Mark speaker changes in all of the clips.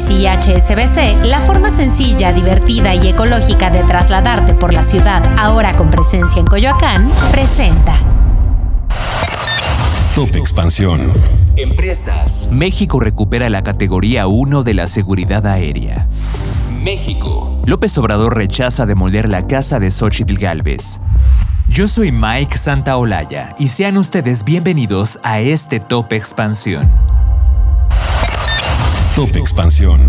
Speaker 1: Ecobici y HSBC, la forma sencilla, divertida y ecológica de trasladarte por la ciudad, ahora con presencia en Coyoacán, presenta.
Speaker 2: Top Expansión.
Speaker 3: Empresas. México recupera la categoría 1 de la seguridad aérea. México. López Obrador rechaza demoler la casa de Xochitl Galvez. Yo soy Mike Santaolalla y sean ustedes bienvenidos a este Top Expansión.
Speaker 2: Expansión.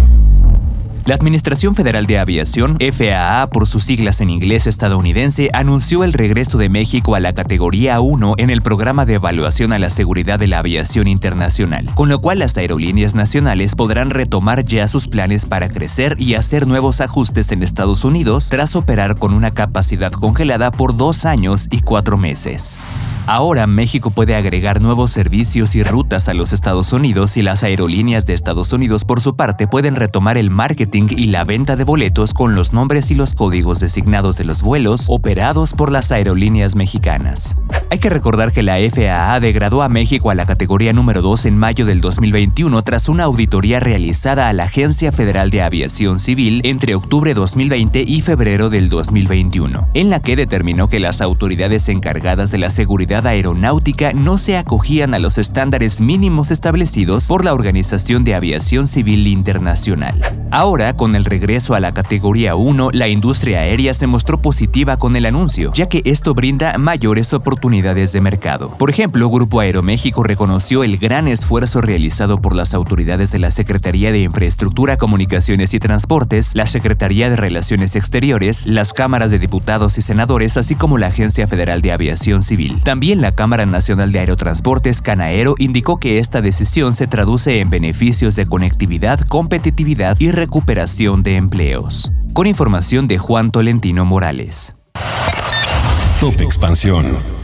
Speaker 3: La Administración Federal de Aviación, FAA por sus siglas en inglés estadounidense, anunció el regreso de México a la categoría 1 en el programa de evaluación a la seguridad de la aviación internacional, con lo cual las aerolíneas nacionales podrán retomar ya sus planes para crecer y hacer nuevos ajustes en Estados Unidos tras operar con una capacidad congelada por dos años y cuatro meses. Ahora México puede agregar nuevos servicios y rutas a los Estados Unidos y las aerolíneas de Estados Unidos por su parte pueden retomar el marketing y la venta de boletos con los nombres y los códigos designados de los vuelos operados por las aerolíneas mexicanas. Hay que recordar que la FAA degradó a México a la categoría número 2 en mayo del 2021 tras una auditoría realizada a la Agencia Federal de Aviación Civil entre octubre 2020 y febrero del 2021, en la que determinó que las autoridades encargadas de la seguridad aeronáutica no se acogían a los estándares mínimos establecidos por la Organización de Aviación Civil Internacional. Ahora, con el regreso a la categoría 1, la industria aérea se mostró positiva con el anuncio, ya que esto brinda mayores oportunidades de mercado. Por ejemplo, Grupo Aeroméxico reconoció el gran esfuerzo realizado por las autoridades de la Secretaría de Infraestructura, Comunicaciones y Transportes, la Secretaría de Relaciones Exteriores, las cámaras de diputados y senadores, así como la Agencia Federal de Aviación Civil. También la Cámara Nacional de Aerotransportes, Canaero, indicó que esta decisión se traduce en beneficios de conectividad, competitividad y recuperación de empleos. Con información de Juan Tolentino Morales.
Speaker 2: Top Expansión.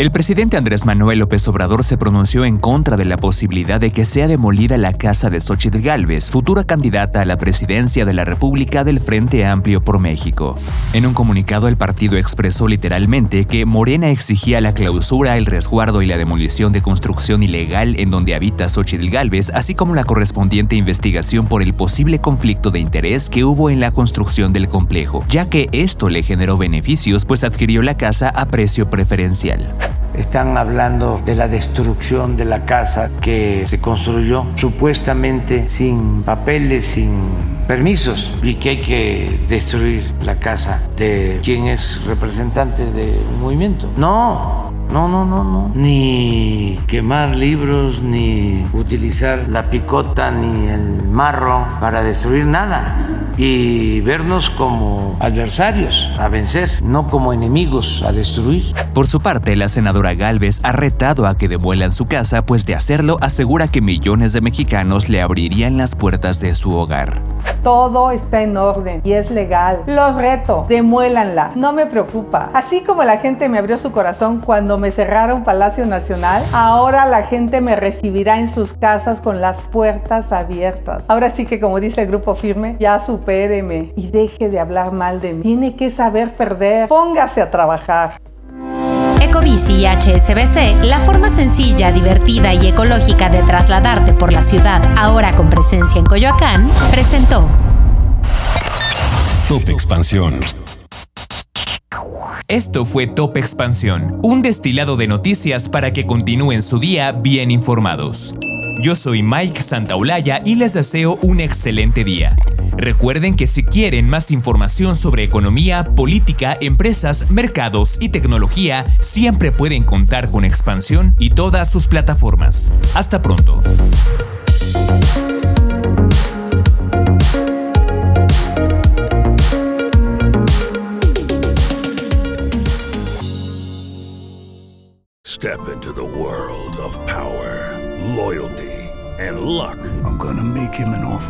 Speaker 3: El presidente Andrés Manuel López Obrador se pronunció en contra de la posibilidad de que sea demolida la casa de Xochitl Gálvez, futura candidata a la presidencia de la República del Frente Amplio por México. En un comunicado, el partido expresó literalmente que Morena exigía la clausura, el resguardo y la demolición de construcción ilegal en donde habita Xochitl Gálvez, así como la correspondiente investigación por el posible conflicto de interés que hubo en la construcción del complejo, ya que esto le generó beneficios pues adquirió la casa a precio preferencial.
Speaker 4: Están hablando de la destrucción de la casa que se construyó supuestamente sin papeles, sin permisos y que hay que destruir la casa de quien es representante del movimiento. No, no, no, no, no. Ni quemar libros, ni utilizar la picota, ni el marro para destruir nada. Y vernos como adversarios a vencer, no como enemigos a destruir.
Speaker 3: Por su parte, la senadora Galvez ha retado a que devuelan su casa, pues de hacerlo asegura que millones de mexicanos le abrirían las puertas de su hogar.
Speaker 5: Todo está en orden y es legal. Los reto, demuélanla. No me preocupa. Así como la gente me abrió su corazón cuando me cerraron Palacio Nacional, ahora la gente me recibirá en sus casas con las puertas abiertas. Ahora sí que como dice el grupo firme, ya supéreme y deje de hablar mal de mí. Tiene que saber perder. Póngase a trabajar.
Speaker 1: Ecobici y HSBC, la forma sencilla, divertida y ecológica de trasladarte por la ciudad, ahora con presencia en Coyoacán, presentó
Speaker 2: Top Expansión.
Speaker 3: Esto fue Top Expansión, un destilado de noticias para que continúen su día bien informados. Yo soy Mike Santaolalla y les deseo un excelente día. Recuerden que si quieren más información sobre economía, política, empresas, mercados y tecnología, siempre pueden contar con Expansión y todas sus plataformas. Hasta pronto.
Speaker 6: Step into the world of power, loyalty, and luck.
Speaker 7: I'm gonna make him an offer